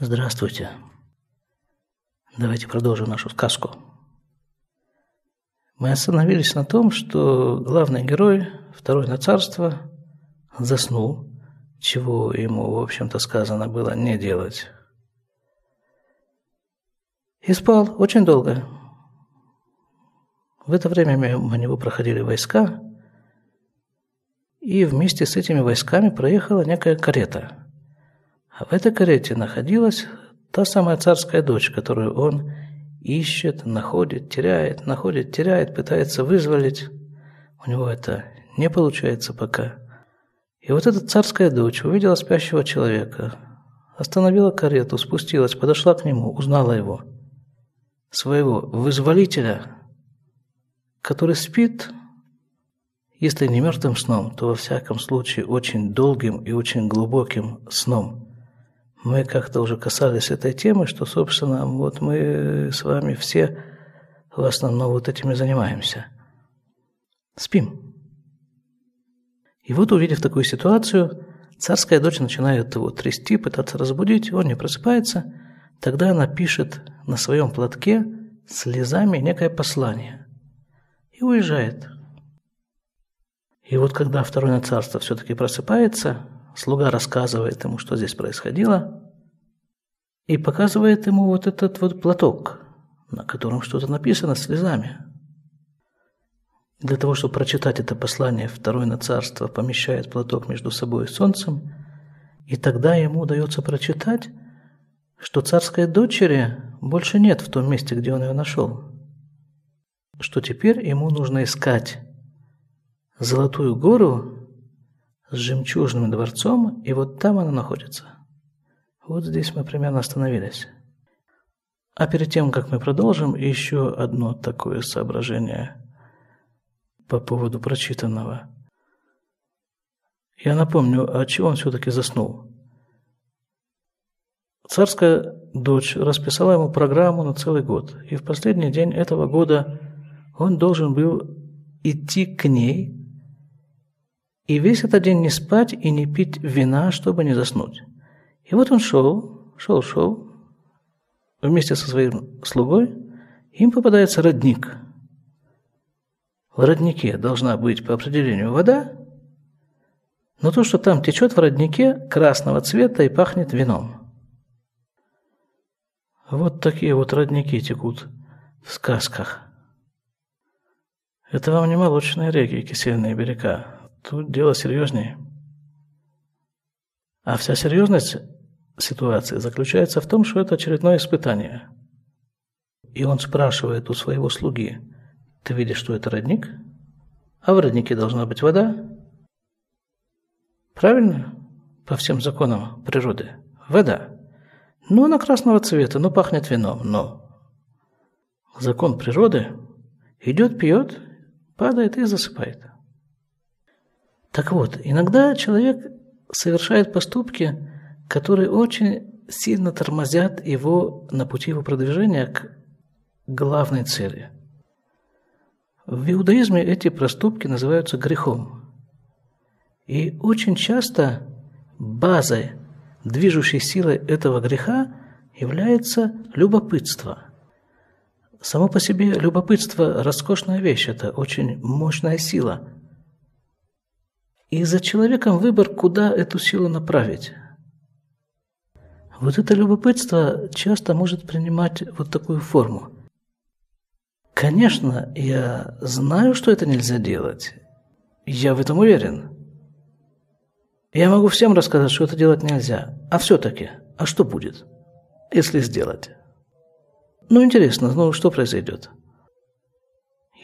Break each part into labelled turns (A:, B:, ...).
A: Здравствуйте. Давайте продолжим нашу сказку. Мы остановились на том, что главный герой, второй на царство, заснул, чего ему, в общем-то, сказано было не делать. И спал очень долго. В это время мимо него проходили войска, и вместе с этими войсками проехала некая карета – в этой карете находилась та самая царская дочь, которую он ищет, находит, теряет, находит, теряет, пытается вызволить. У него это не получается пока. И вот эта царская дочь увидела спящего человека, остановила карету, спустилась, подошла к нему, узнала его, своего вызволителя, который спит, если не мертвым сном, то во всяком случае очень долгим и очень глубоким сном – мы как-то уже касались этой темы, что, собственно, вот мы с вами все в основном вот этим и занимаемся. Спим. И вот, увидев такую ситуацию, царская дочь начинает его трясти, пытаться разбудить, он не просыпается. Тогда она пишет на своем платке слезами некое послание и уезжает. И вот когда второй на царство все-таки просыпается, Слуга рассказывает ему, что здесь происходило, и показывает ему вот этот вот платок, на котором что-то написано слезами. Для того, чтобы прочитать это послание, второй на царство помещает платок между собой и солнцем, и тогда ему удается прочитать, что царской дочери больше нет в том месте, где он ее нашел, что теперь ему нужно искать Золотую гору с жемчужным дворцом, и вот там она находится. Вот здесь мы примерно остановились. А перед тем, как мы продолжим, еще одно такое соображение по поводу прочитанного. Я напомню, а чего он все-таки заснул? Царская дочь расписала ему программу на целый год, и в последний день этого года он должен был идти к ней и весь этот день не спать и не пить вина, чтобы не заснуть. И вот он шел, шел, шел, вместе со своим слугой, им попадается родник. В роднике должна быть по определению вода, но то, что там течет в роднике, красного цвета и пахнет вином. Вот такие вот родники текут в сказках. Это вам не молочные реки и кисельные берега, Тут дело серьезнее. А вся серьезность ситуации заключается в том, что это очередное испытание. И он спрашивает у своего слуги, ты видишь, что это родник? А в роднике должна быть вода? Правильно? По всем законам природы. Вода. Ну, она красного цвета, ну, пахнет вином, но закон природы идет, пьет, падает и засыпает. Так вот, иногда человек совершает поступки, которые очень сильно тормозят его на пути его продвижения к главной цели. В иудаизме эти проступки называются грехом. И очень часто базой, движущей силой этого греха является любопытство. Само по себе любопытство – роскошная вещь, это очень мощная сила – и за человеком выбор, куда эту силу направить. Вот это любопытство часто может принимать вот такую форму. Конечно, я знаю, что это нельзя делать. Я в этом уверен. Я могу всем рассказать, что это делать нельзя. А все-таки, а что будет, если сделать? Ну, интересно, ну что произойдет?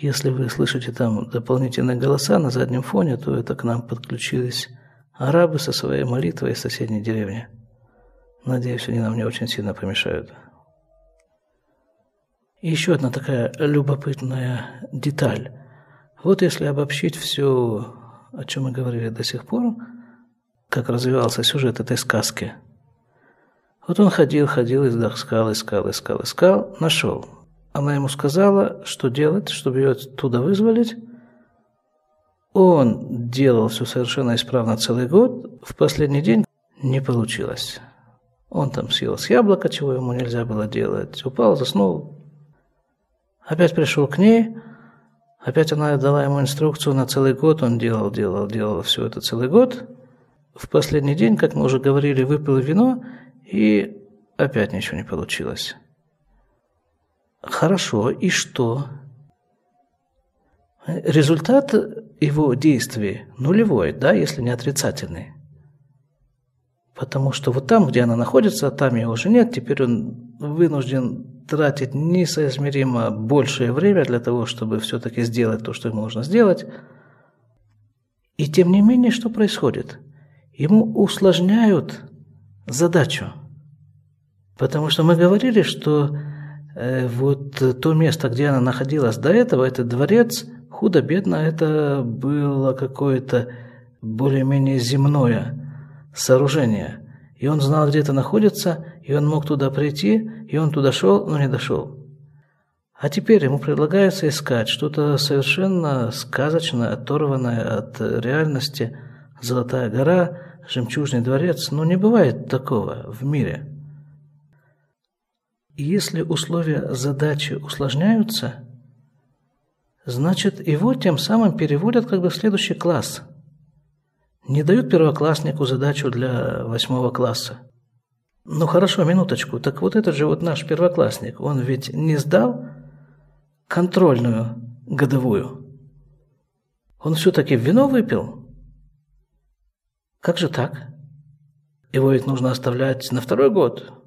A: Если вы слышите там дополнительные голоса на заднем фоне, то это к нам подключились арабы со своей молитвой из соседней деревни. Надеюсь, они нам не очень сильно помешают. И еще одна такая любопытная деталь. Вот если обобщить все, о чем мы говорили до сих пор, как развивался сюжет этой сказки. Вот он ходил, ходил, искал, искал, искал, искал, нашел. Она ему сказала, что делать, чтобы ее оттуда вызволить. Он делал все совершенно исправно целый год. В последний день не получилось. Он там съел с яблока, чего ему нельзя было делать, упал, заснул. Опять пришел к ней, опять она дала ему инструкцию на целый год, он делал, делал, делал все это целый год. В последний день, как мы уже говорили, выпил вино, и опять ничего не получилось. Хорошо, и что? Результат его действий нулевой, да, если не отрицательный. Потому что вот там, где она находится, там ее уже нет, теперь он вынужден тратить несоизмеримо большее время для того, чтобы все-таки сделать то, что ему нужно сделать. И тем не менее, что происходит? Ему усложняют задачу. Потому что мы говорили, что вот то место, где она находилась до этого, этот дворец, худо-бедно это было какое-то более-менее земное сооружение. И он знал, где это находится, и он мог туда прийти, и он туда шел, но не дошел. А теперь ему предлагается искать что-то совершенно сказочное, оторванное от реальности. Золотая гора, жемчужный дворец. Но не бывает такого в мире. Если условия задачи усложняются, значит его тем самым переводят как бы в следующий класс. Не дают первокласснику задачу для восьмого класса. Ну хорошо, минуточку. Так вот этот же вот наш первоклассник, он ведь не сдал контрольную годовую. Он все-таки вино выпил? Как же так? Его ведь нужно оставлять на второй год.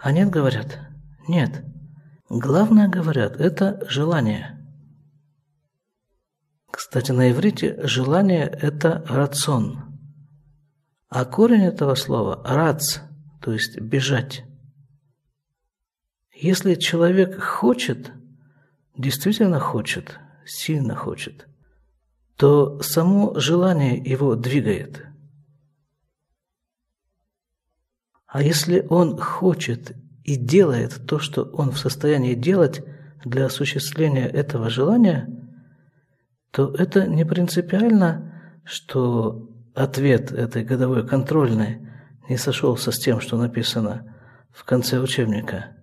A: А нет, говорят, нет. Главное, говорят, это желание – кстати, на иврите желание – это рацион. А корень этого слова – рац, то есть бежать. Если человек хочет, действительно хочет, сильно хочет, то само желание его двигает. А если он хочет и делает то, что он в состоянии делать для осуществления этого желания – то это не принципиально, что ответ этой годовой контрольной не сошелся с тем, что написано в конце учебника.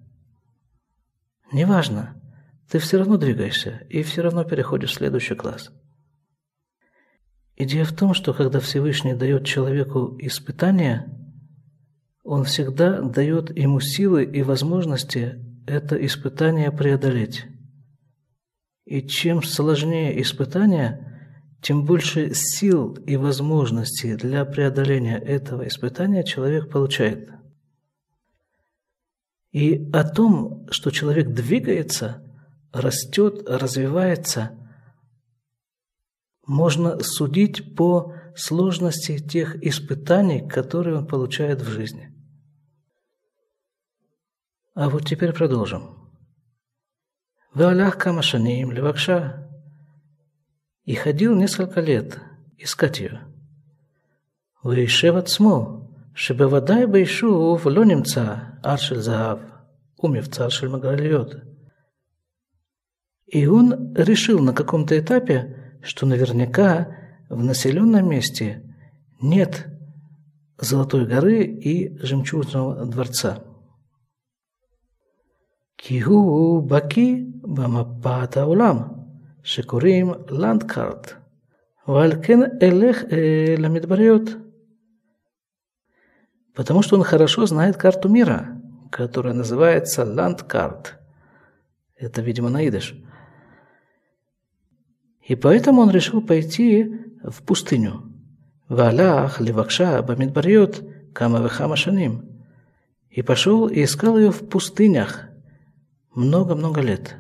A: Неважно, ты все равно двигаешься и все равно переходишь в следующий класс. Идея в том, что когда Всевышний дает человеку испытание, он всегда дает ему силы и возможности это испытание преодолеть. И чем сложнее испытание, тем больше сил и возможностей для преодоления этого испытания человек получает. И о том, что человек двигается, растет, развивается, можно судить по сложности тех испытаний, которые он получает в жизни. А вот теперь продолжим. Валях Камашаним Левакша и ходил несколько лет искать ее. Вейшев отсмо, шебавадай бейшу в лонимца аршель загав, умевца аршель магалиот. И он решил на каком-то этапе, что наверняка в населенном месте нет Золотой горы и Жемчужного дворца. כי הוא בקיא במפת העולם, שקוראים לנדקארט, ועל כן אלך э, למדבריות. Потому что он хорошо знает карту мира, которая называется Ландкарт. Это, видимо, на идыш. И поэтому он решил пойти в пустыню. Валях левакша бамидбарьот кама вехама И пошел и искал ее в пустынях – много-много лет.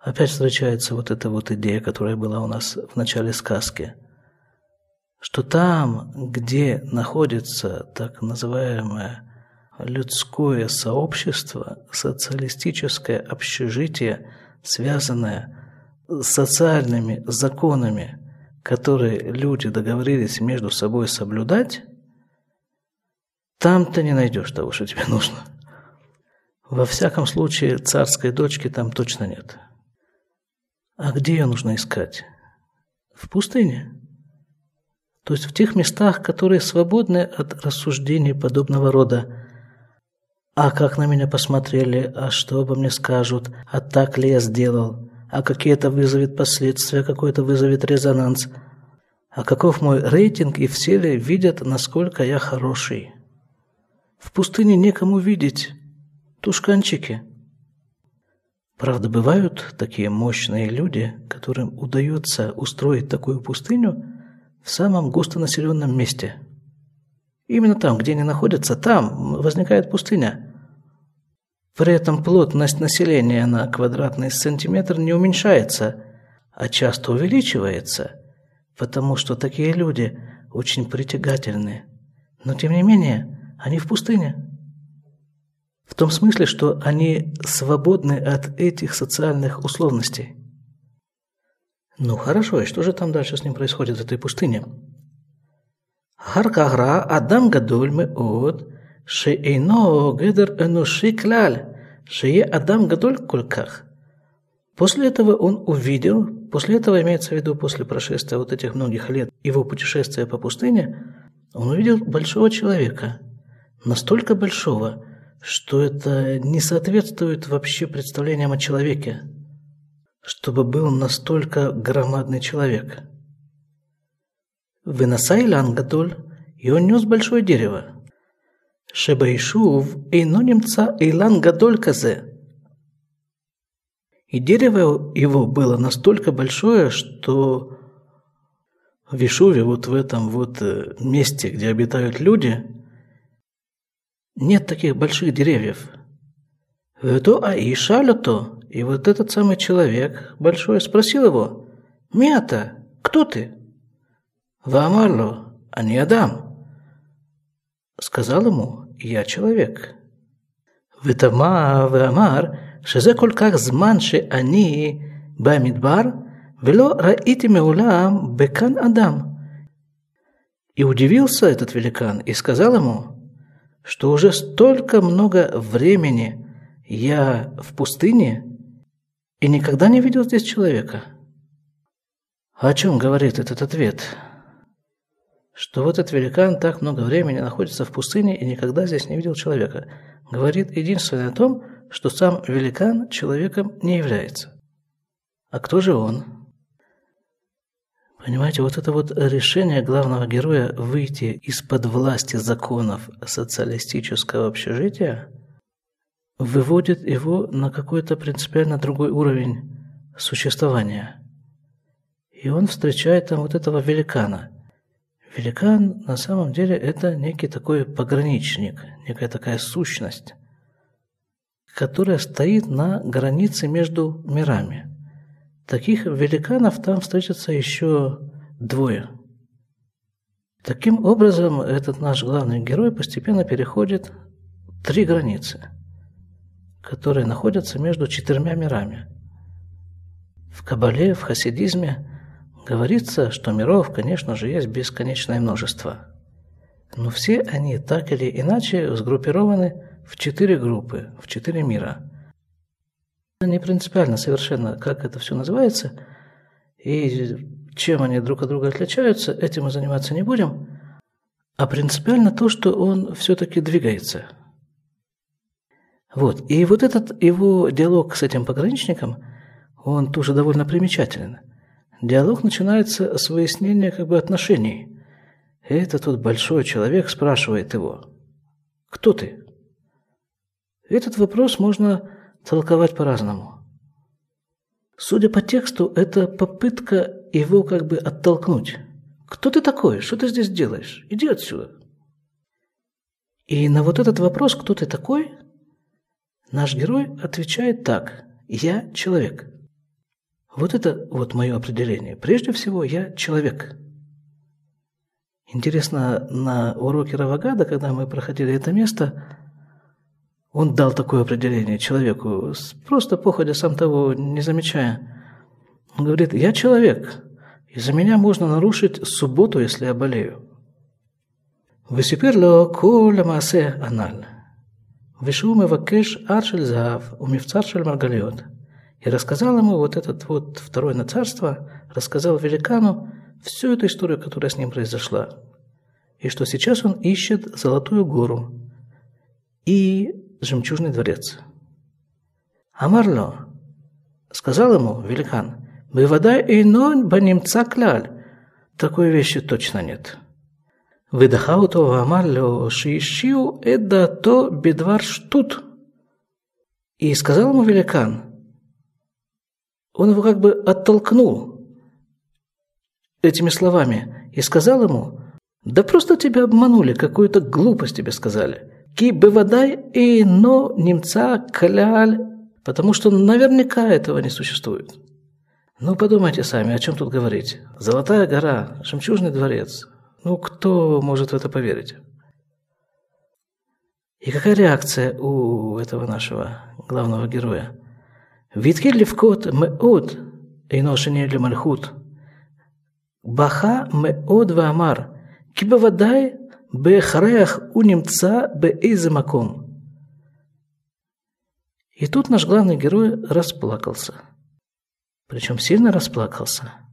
A: Опять встречается вот эта вот идея, которая была у нас в начале сказки, что там, где находится так называемое людское сообщество, социалистическое общежитие, связанное с социальными законами, которые люди договорились между собой соблюдать, там ты не найдешь того, что тебе нужно – во всяком случае, царской дочки там точно нет. А где ее нужно искать? В пустыне. То есть в тех местах, которые свободны от рассуждений подобного рода. А как на меня посмотрели, а что обо мне скажут, а так ли я сделал, а какие это вызовет последствия, какой это вызовет резонанс, а каков мой рейтинг и все ли видят, насколько я хороший. В пустыне некому видеть тушканчики. Правда, бывают такие мощные люди, которым удается устроить такую пустыню в самом густонаселенном месте. Именно там, где они находятся, там возникает пустыня. При этом плотность населения на квадратный сантиметр не уменьшается, а часто увеличивается, потому что такие люди очень притягательны. Но тем не менее, они в пустыне. В том смысле, что они свободны от этих социальных условностей. Ну хорошо, и что же там дальше с ним происходит в этой пустыне? Харкагра Адам Гадоль Меод Шеэйно Гедер Энуши Кляль Шее Адам Гадоль Кульках. После этого он увидел, после этого имеется в виду после прошествия вот этих многих лет его путешествия по пустыне, он увидел большого человека, настолько большого, что это не соответствует вообще представлениям о человеке, чтобы был настолько громадный человек. Выносай Илан и он нес большое дерево. Шебаишув Эйно немца Эйлан Гадоль Казе. И дерево его было настолько большое, что в Ишуве, вот в этом вот э, месте, где обитают люди, нет таких больших деревьев. То Аиша то, и вот этот самый человек большой спросил его, «Мята, кто ты?» «Ваамарло, а не Адам». Сказал ему, «Я человек». ותמה ואמר שזה כל כך זמן שאני במדבר ולא ראיתי מעולם בכאן אדם. И удивился этот великан и сказал ему, что уже столько много времени я в пустыне и никогда не видел здесь человека. О чем говорит этот ответ? Что вот этот великан так много времени находится в пустыне и никогда здесь не видел человека. Говорит единственное о том, что сам великан человеком не является. А кто же он? Понимаете, вот это вот решение главного героя выйти из-под власти законов социалистического общежития выводит его на какой-то принципиально другой уровень существования. И он встречает там вот этого великана. Великан на самом деле это некий такой пограничник, некая такая сущность, которая стоит на границе между мирами – Таких великанов там встретится еще двое. Таким образом, этот наш главный герой постепенно переходит три границы, которые находятся между четырьмя мирами. В Кабале, в хасидизме говорится, что миров, конечно же, есть бесконечное множество. Но все они так или иначе сгруппированы в четыре группы, в четыре мира – не принципиально совершенно, как это все называется, и чем они друг от друга отличаются, этим мы заниматься не будем, а принципиально то, что он все-таки двигается. Вот. И вот этот его диалог с этим пограничником, он тоже довольно примечателен. Диалог начинается с выяснения как бы отношений. Это тот большой человек спрашивает его, кто ты? Этот вопрос можно толковать по-разному. Судя по тексту, это попытка его как бы оттолкнуть. «Кто ты такой? Что ты здесь делаешь? Иди отсюда!» И на вот этот вопрос «Кто ты такой?» наш герой отвечает так «Я человек». Вот это вот мое определение. Прежде всего, я человек. Интересно, на уроке Равагада, когда мы проходили это место, он дал такое определение человеку, просто походя сам того, не замечая. Он говорит, я человек, и за меня можно нарушить субботу, если я болею. Весиперло коля маасе аналь. Вышел вакеш Аршель Заав, умевцаршель Маргалиот. И рассказал ему вот этот вот второй на царство, рассказал великану всю эту историю, которая с ним произошла. И что сейчас он ищет Золотую гору. И жемчужный дворец. Амарло, сказал ему великан, мы вода «Бывада инон банимца кляль». Такой вещи точно нет. Выдыхал Выдахауту Амарло шиишиу это то бедвар штут. И сказал ему великан, он его как бы оттолкнул этими словами и сказал ему, «Да просто тебя обманули, какую-то глупость тебе сказали». Ки бывадай и но немца кляль, потому что наверняка этого не существует. Ну, подумайте сами, о чем тут говорить. Золотая гора, жемчужный дворец, ну, кто может в это поверить? И какая реакция у этого нашего главного героя? Витхиль левкот меот эйношени мальхут. Баха меот ваамар. Кибавадай бехарех у немца беизамаком. И тут наш главный герой расплакался. Причем сильно расплакался –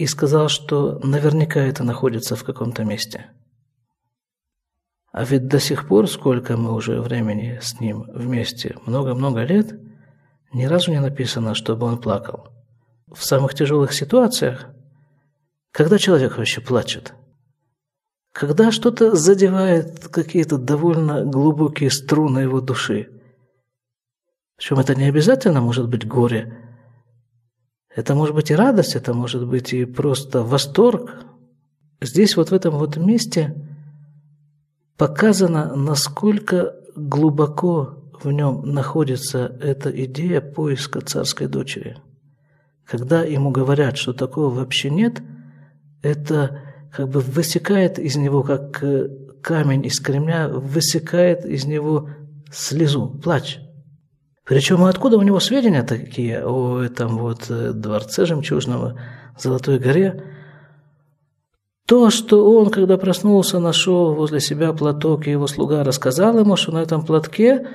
A: и сказал, что наверняка это находится в каком-то месте. А ведь до сих пор, сколько мы уже времени с ним вместе, много-много лет, ни разу не написано, чтобы он плакал. В самых тяжелых ситуациях, когда человек вообще плачет, когда что-то задевает какие-то довольно глубокие струны его души. Причем это не обязательно может быть горе – это может быть и радость, это может быть и просто восторг. Здесь вот в этом вот месте показано, насколько глубоко в нем находится эта идея поиска царской дочери. Когда ему говорят, что такого вообще нет, это как бы высекает из него, как э, камень из кремня, высекает из него слезу, плач. Причем откуда у него сведения такие о этом вот э, дворце жемчужного, Золотой горе? То, что он, когда проснулся, нашел возле себя платок, и его слуга рассказал ему, что на этом платке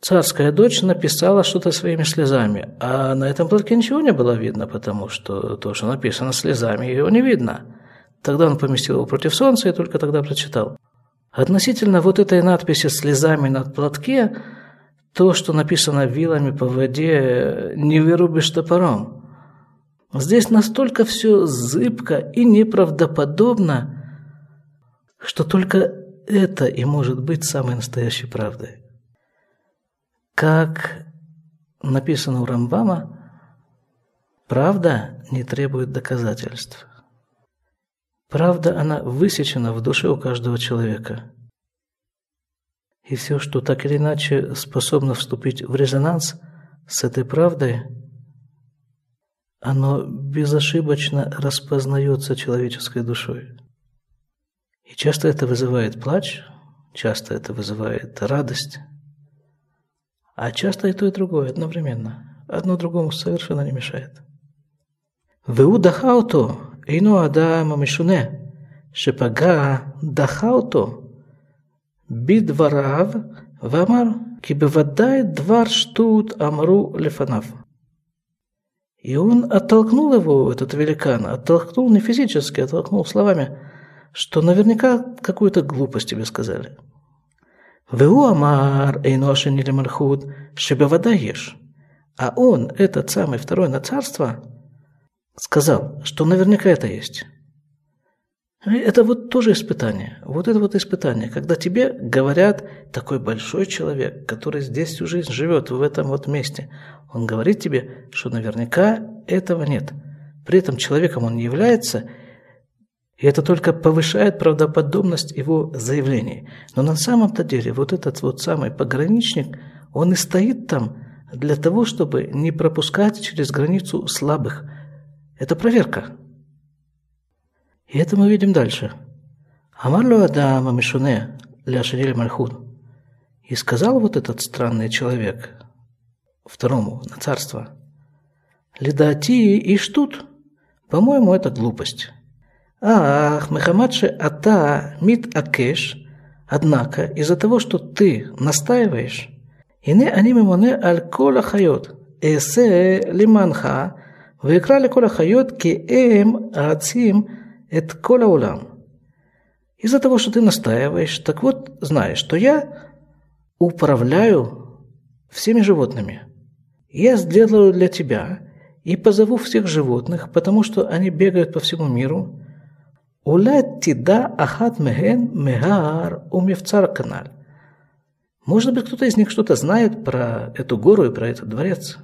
A: царская дочь написала что-то своими слезами. А на этом платке ничего не было видно, потому что то, что написано слезами, его не видно. Тогда он поместил его против солнца и только тогда прочитал. Относительно вот этой надписи слезами на платке – то, что написано вилами по воде, не вырубишь топором. Здесь настолько все зыбко и неправдоподобно, что только это и может быть самой настоящей правдой. Как написано у Рамбама, правда не требует доказательств. Правда, она высечена в душе у каждого человека. И все, что так или иначе способно вступить в резонанс с этой правдой, оно безошибочно распознается человеческой душой. И часто это вызывает плач, часто это вызывает радость, а часто и то, и другое одновременно. Одно другому совершенно не мешает. В Иудахауту אינו אדם המשונה, שפגע, דחה אותו, בדבריו ואמר כי בוודאי דבר שטות אמרו לפניו. И он оттолкнул его, этот великан, оттолкнул не физически, оттолкнул словами, что наверняка какую-то глупость тебе сказали. Веу амар эйношен или мархуд шебевадаеш. А он, этот самый второй на царство, сказал, что наверняка это есть. Это вот тоже испытание. Вот это вот испытание, когда тебе говорят такой большой человек, который здесь всю жизнь живет, в этом вот месте, он говорит тебе, что наверняка этого нет. При этом человеком он не является, и это только повышает правдоподобность его заявлений. Но на самом-то деле вот этот вот самый пограничник, он и стоит там для того, чтобы не пропускать через границу слабых. Это проверка. И это мы видим дальше. Амарлю Адама Мишуне Ляшариль Мальхуд. И сказал вот этот странный человек второму на царство, Лидати и штут, по-моему, это глупость. Ах, Мехамадши Ата Мит Акеш, однако из-за того, что ты настаиваешь, Ине они мимоне аль кола хайот, эсе лиманха, ויקרא לכל החיות כי הם רצים את כל העולם. Из-за того, что ты настаиваешь, так вот, знаешь, что я управляю всеми животными. Я сделаю для тебя и позову всех животных, потому что они бегают по всему миру. Улет тида ахат меген мегар умевцар каналь. Может быть, кто-то из них что-то знает про эту гору и про этот дворец.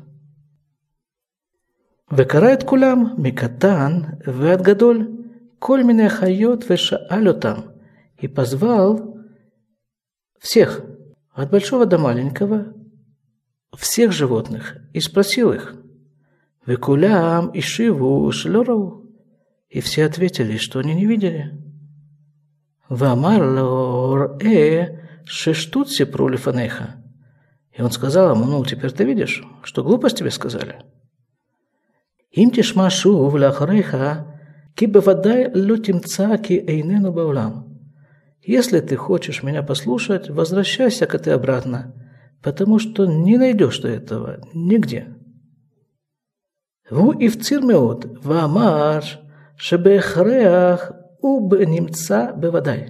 A: וקרא את כולם, מקטן ועד גדול, כל מיני חיות ושאל אותם, и позвал всех, от большого до маленького, всех животных, и спросил их, «Векулям и шиву шлорау?» И все ответили, что они не видели. «Вамар лор э шештут сепру лифанеха». И он сказал ему, ну, теперь ты видишь, что глупость тебе сказали. Им тишма шув ляхареха, ки бевадай ло тимца ки эйнену баулам. Если ты хочешь меня послушать, возвращайся к ты обратно, потому что не найдешь ты этого нигде. והוא הפציר מאוד, ואמר שבהכרח הוא נמצא בוודאי.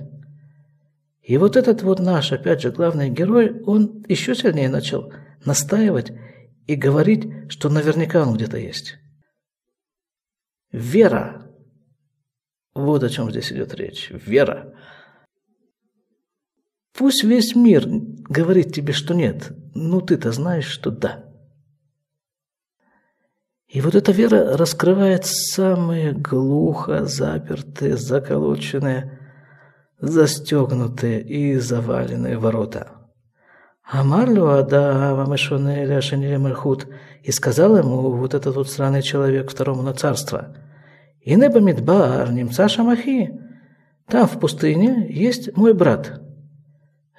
A: И вот этот вот наш, опять же, главный герой, он еще сильнее начал настаивать и говорить, что наверняка он где-то есть. Вера. Вот о чем здесь идет речь. Вера. Пусть весь мир говорит тебе, что нет, но ты-то знаешь, что да. И вот эта вера раскрывает самые глухо запертые, заколоченные, застегнутые и заваленные ворота. Амарлю Ада Вамешоне Ляшаниле Мальхут и сказал ему вот этот вот странный человек второму на царство. «Инеба Мидбар, немца Шамахи, там в пустыне есть мой брат.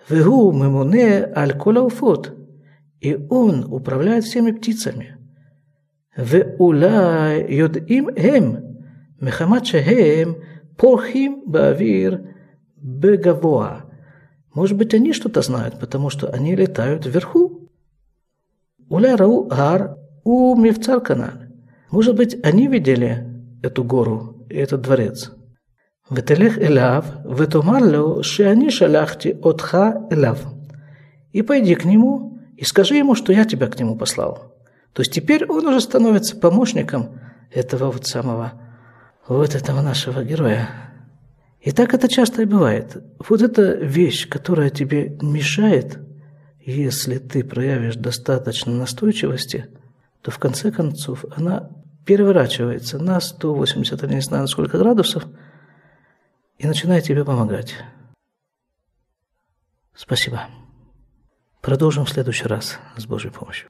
A: Вегу мемуне аль кулауфот, и он управляет всеми птицами. Ве ула йод им эм, мехамаче эм порхим бавир бегавоа». Может быть, они что-то знают, потому что они летают вверху. Уля рау гар у мифцар канал. Может быть, они видели эту гору и этот дворец. ותלך אליו ותאמר לו שאני שלחתי אותך אליו. И пойди к нему и скажи ему, что я тебя к нему послал. То есть теперь он уже становится помощником этого вот самого, вот этого нашего героя. И так это часто и бывает. Вот эта вещь, которая тебе мешает, если ты проявишь достаточно настойчивости, то в конце концов она переворачивается на 180 или не знаю на сколько градусов – и начинает тебе помогать. Спасибо. Продолжим в следующий раз с Божьей помощью.